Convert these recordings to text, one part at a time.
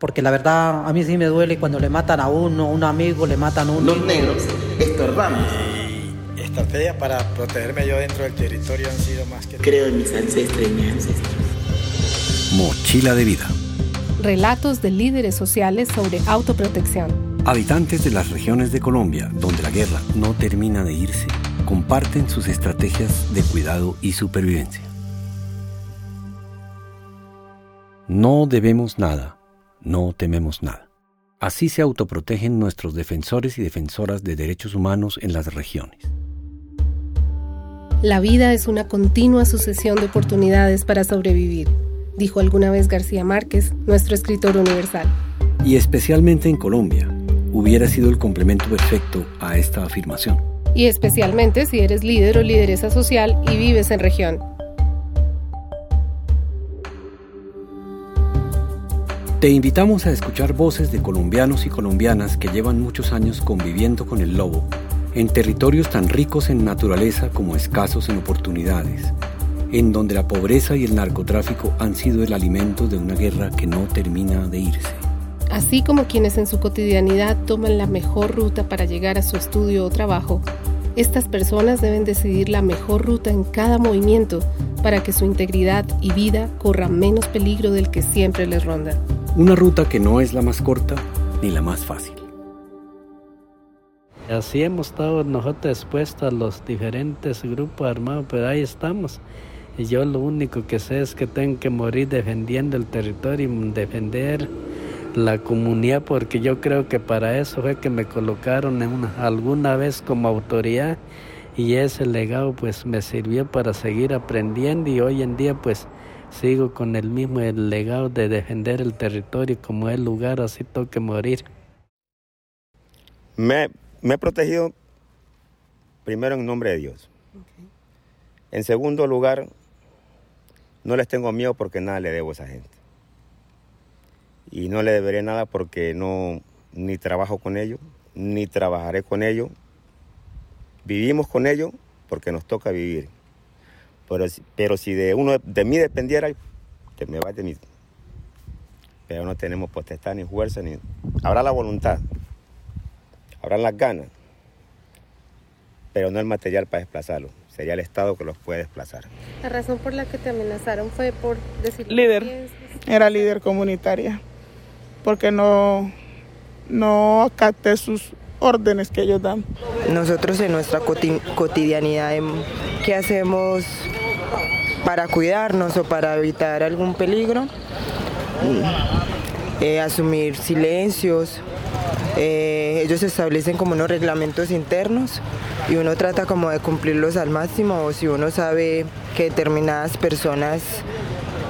Porque la verdad a mí sí me duele cuando le matan a uno, a un amigo, le matan a uno. Los negros estorbamos. Y estrategias para protegerme yo dentro del territorio han sido más que... Creo en mis ancestros y mis ancestros. Mochila de vida. Relatos de líderes sociales sobre autoprotección. Habitantes de las regiones de Colombia, donde la guerra no termina de irse, comparten sus estrategias de cuidado y supervivencia. No debemos nada, no tememos nada. Así se autoprotegen nuestros defensores y defensoras de derechos humanos en las regiones. La vida es una continua sucesión de oportunidades para sobrevivir, dijo alguna vez García Márquez, nuestro escritor universal. Y especialmente en Colombia, hubiera sido el complemento perfecto a esta afirmación. Y especialmente si eres líder o lideresa social y vives en región. Te invitamos a escuchar voces de colombianos y colombianas que llevan muchos años conviviendo con el lobo en territorios tan ricos en naturaleza como escasos en oportunidades, en donde la pobreza y el narcotráfico han sido el alimento de una guerra que no termina de irse. Así como quienes en su cotidianidad toman la mejor ruta para llegar a su estudio o trabajo, estas personas deben decidir la mejor ruta en cada movimiento para que su integridad y vida corran menos peligro del que siempre les ronda. Una ruta que no es la más corta ni la más fácil. Así hemos estado nosotros expuestos a los diferentes grupos armados, pero ahí estamos. Y yo lo único que sé es que tengo que morir defendiendo el territorio y defender la comunidad, porque yo creo que para eso fue que me colocaron alguna vez como autoridad y ese legado pues me sirvió para seguir aprendiendo y hoy en día pues sigo con el mismo legado de defender el territorio como el lugar, así toque morir. Me, me, he protegido primero en nombre de Dios. En segundo lugar, no les tengo miedo porque nada le debo a esa gente. Y no le deberé nada porque no ni trabajo con ellos, ni trabajaré con ellos. Vivimos con ellos porque nos toca vivir. Pero, pero si de uno de mí dependiera, que me va de mí. Pero no tenemos potestad ni fuerza ni. Habrá la voluntad, habrá las ganas, pero no el material para desplazarlo. Sería el Estado que los puede desplazar. La razón por la que te amenazaron fue por decir. Líder. Era líder comunitaria. Porque no, no acaté sus órdenes que ellos dan. Nosotros en nuestra cotidianidad, ¿qué hacemos para cuidarnos o para evitar algún peligro? Eh, asumir silencios. Eh, ellos establecen como unos reglamentos internos y uno trata como de cumplirlos al máximo o si uno sabe que determinadas personas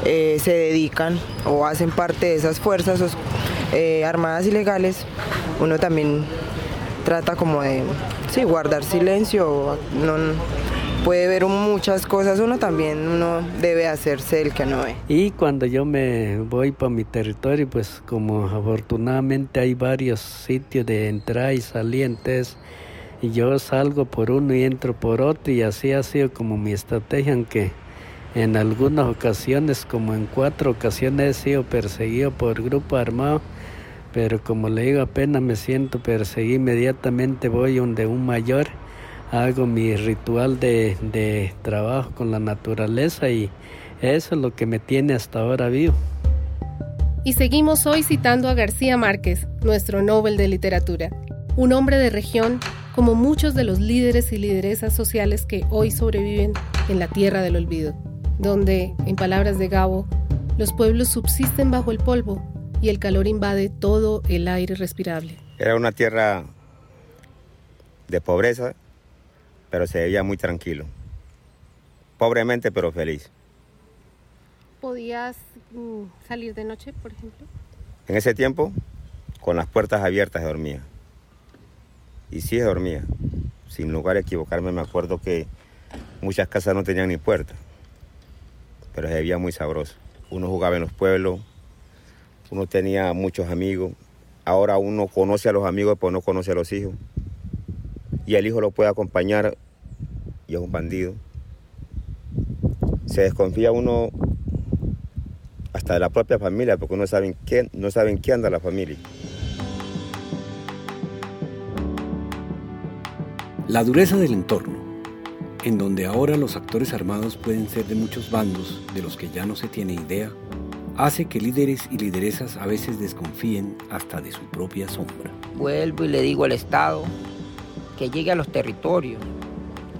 eh, se dedican o hacen parte de esas fuerzas armadas ilegales, uno también trata como de sí, guardar silencio, no, puede ver muchas cosas, uno también uno debe hacerse el que no ve. Y cuando yo me voy para mi territorio, pues como afortunadamente hay varios sitios de entrada y salientes, y yo salgo por uno y entro por otro, y así ha sido como mi estrategia, aunque en algunas ocasiones, como en cuatro ocasiones, he sido perseguido por grupo armado pero como le digo, apenas me siento perseguido, inmediatamente voy donde un mayor, hago mi ritual de, de trabajo con la naturaleza y eso es lo que me tiene hasta ahora vivo. Y seguimos hoy citando a García Márquez, nuestro Nobel de Literatura, un hombre de región como muchos de los líderes y lideresas sociales que hoy sobreviven en la tierra del olvido, donde, en palabras de Gabo, los pueblos subsisten bajo el polvo y el calor invade todo el aire respirable. Era una tierra de pobreza, pero se veía muy tranquilo. Pobremente, pero feliz. ¿Podías mm, salir de noche, por ejemplo? En ese tiempo, con las puertas abiertas dormía. Y sí dormía. Sin lugar a equivocarme, me acuerdo que muchas casas no tenían ni puerta, pero se veía muy sabroso. Uno jugaba en los pueblos, uno tenía muchos amigos, ahora uno conoce a los amigos, pero no conoce a los hijos. Y el hijo lo puede acompañar y es un bandido. Se desconfía uno hasta de la propia familia, porque no saben qué, no saben qué anda la familia. La dureza del entorno, en donde ahora los actores armados pueden ser de muchos bandos de los que ya no se tiene idea, hace que líderes y lideresas a veces desconfíen hasta de su propia sombra. Vuelvo y le digo al Estado que llegue a los territorios,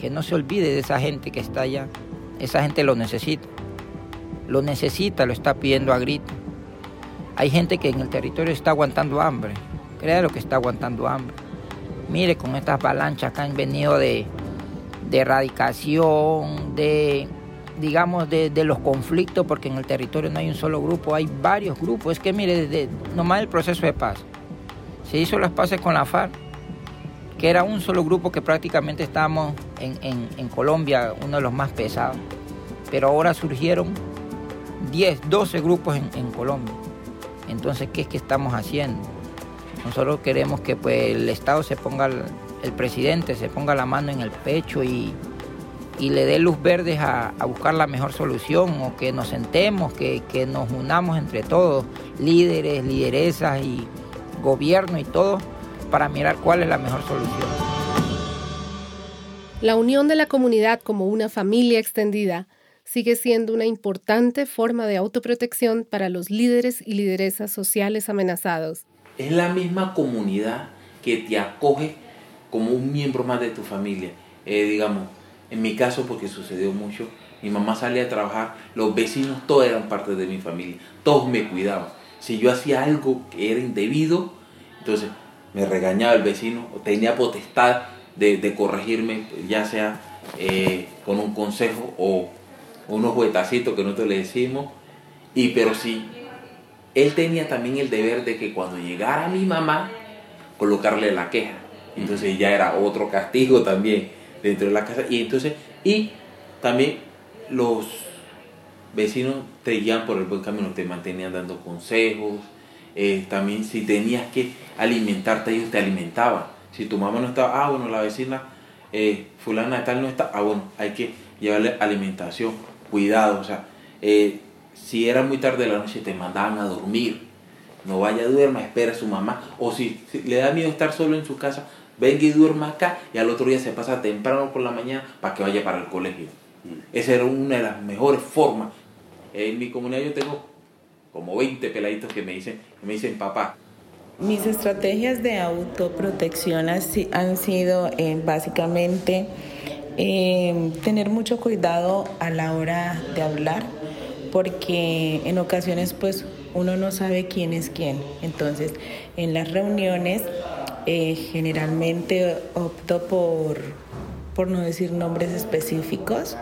que no se olvide de esa gente que está allá. Esa gente lo necesita. Lo necesita, lo está pidiendo a grito. Hay gente que en el territorio está aguantando hambre. Créalo que está aguantando hambre. Mire, con estas avalanchas que han venido de, de erradicación, de, digamos, de, los conflictos, porque en el territorio no hay un solo grupo, hay varios grupos. Es que mire, desde nomás el proceso de paz. Se hizo las paces con la FARC, que era un solo grupo que prácticamente estábamos en, Colombia, uno de los más pesados. Pero ahora surgieron 10, 12 grupos en, Colombia. Entonces, ¿qué es que estamos haciendo? Nosotros queremos que pues, el Estado se ponga, el, presidente se ponga la mano en el pecho y, le dé luz verde a, buscar la mejor solución o que nos sentemos, que, que nos unamos entre todos, líderes, lideresas y gobierno y todo, para mirar cuál es la mejor solución. La unión de la comunidad como una familia extendida sigue siendo una importante forma de autoprotección para los líderes y lideresas sociales amenazados. Es la misma comunidad que te acoge como un miembro más de tu familia. Eh, digamos, en mi caso, porque sucedió mucho, mi mamá salía a trabajar, los vecinos todos eran parte de mi familia, todos me cuidaban. Si yo hacía algo que era indebido, entonces me regañaba el vecino, tenía potestad de, corregirme, ya sea eh, con un consejo o unos juetacitos que nosotros le decimos. Y pero sí, él tenía también el deber de que cuando llegara mi mamá, colocarle la queja. Entonces ya era otro castigo también dentro de la casa. Y entonces, y también los vecinos te guían por el buen camino, te mantenían dando consejos. Eh, también si tenías que alimentarte, ellos te alimentaban. Si tu mamá no estaba, ah, bueno, la vecina eh, fulana de tal no está, ah, bueno, hay que llevarle alimentación, cuidado, o sea, eh, si era muy tarde de la noche te mandaban a dormir, no vaya a duerma, espera a su mamá, o si, le da miedo estar solo en su casa, venga y duerma acá y al otro día se pasa temprano por la mañana para que vaya para el colegio. Mm. Esa era una de las mejores formas. En mi comunidad yo tengo como 20 peladitos que me dicen, me dicen papá, mis estrategias de autoprotección han sido eh, básicamente eh, tener mucho cuidado a la hora de hablar, porque en ocasiones pues uno no sabe quién es quién. Entonces, en las reuniones eh, generalmente opto por, por no decir nombres específicos,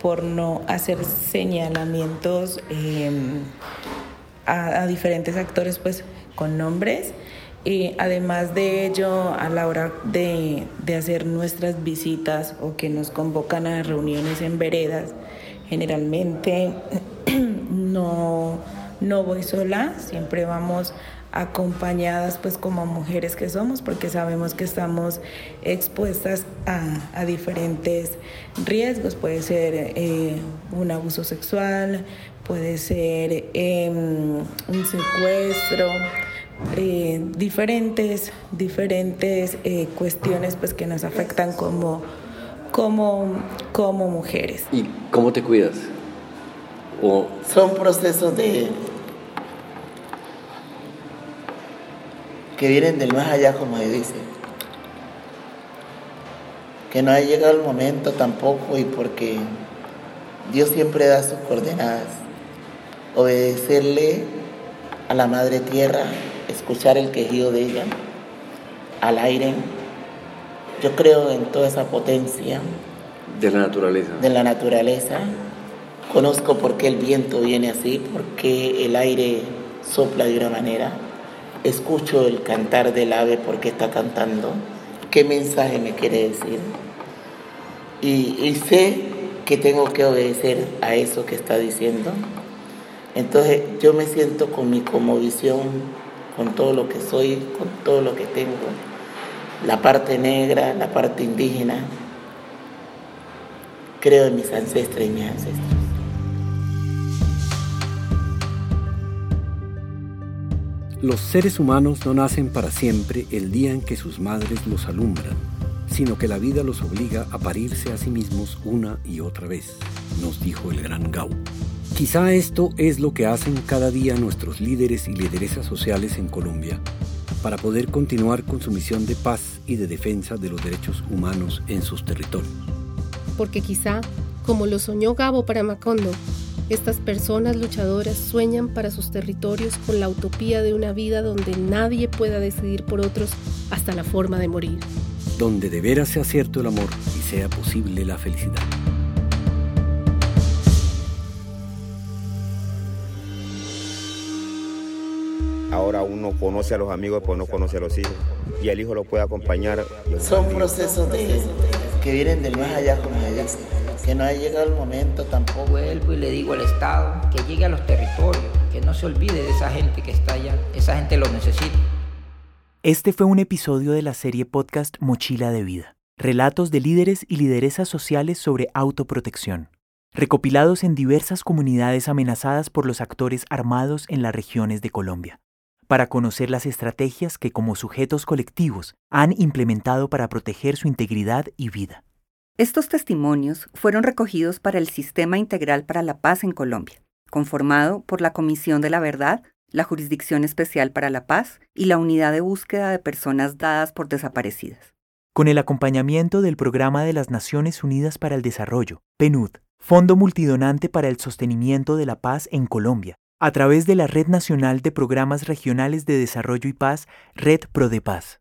por no hacer señalamientos a, a diferentes actores pues con nombres. Y además de ello, a la hora de, hacer nuestras visitas o que nos convocan a reuniones en veredas, generalmente no, no voy sola, siempre vamos acompañadas pues como mujeres que somos porque sabemos que estamos expuestas a, diferentes riesgos, puede ser eh, un abuso sexual, puede ser em, un secuestro, eh, diferentes, diferentes eh, cuestiones pues, que nos afectan como, como, como mujeres. ¿Y cómo te cuidas? O... Son procesos de que vienen del más allá, como se dice. Que no ha llegado el momento tampoco y porque Dios siempre da sus coordenadas. Obedecerle a la Madre Tierra escuchar el quejido de ella al aire. Yo creo en toda esa potencia. De la naturaleza. De la naturaleza. Conozco por qué el viento viene así, por qué el aire sopla de una manera. Escucho el cantar del ave porque está cantando. ¿Qué mensaje me quiere decir? Y, y sé que tengo que obedecer a eso que está diciendo. Entonces yo me siento con mi visión con todo lo que soy, con todo lo que tengo, la parte negra, la parte indígena. Creo en mis ancestros y mis ancestros. Los seres humanos no nacen para siempre el día en que sus madres los alumbran, sino que la vida los obliga a parirse a sí mismos una y otra vez, nos dijo el gran Gau. Quizá esto es lo que hacen cada día nuestros líderes y lideresas sociales en Colombia para poder continuar con su misión de paz y de defensa de los derechos humanos en sus territorios. Porque quizá, como lo soñó Gabo para Macondo, estas personas luchadoras sueñan para sus territorios con la utopía de una vida donde nadie pueda decidir por otros hasta la forma de morir. Donde de veras sea cierto el amor y sea posible la felicidad. Ahora uno conoce a los amigos, pues no conoce a los hijos. Y el hijo lo puede acompañar. Son procesos de, que vienen del más allá, como ella que no ha llegado el momento tampoco. Vuelvo y le digo al Estado que llegue a los territorios, que no se olvide de esa gente que está allá, esa gente lo necesita. Este fue un episodio de la serie podcast Mochila de Vida, relatos de líderes y lideresas sociales sobre autoprotección, recopilados en diversas comunidades amenazadas por los actores armados en las regiones de Colombia, para conocer las estrategias que como sujetos colectivos han implementado para proteger su integridad y vida. Estos testimonios fueron recogidos para el Sistema Integral para la Paz en Colombia, conformado por la Comisión de la Verdad, la Jurisdicción Especial para la Paz y la Unidad de Búsqueda de Personas Dadas por Desaparecidas. Con el acompañamiento del Programa de las Naciones Unidas para el Desarrollo, PNUD, Fondo Multidonante para el Sostenimiento de la Paz en Colombia, a través de la Red Nacional de Programas Regionales de Desarrollo y Paz, Red ProDePaz.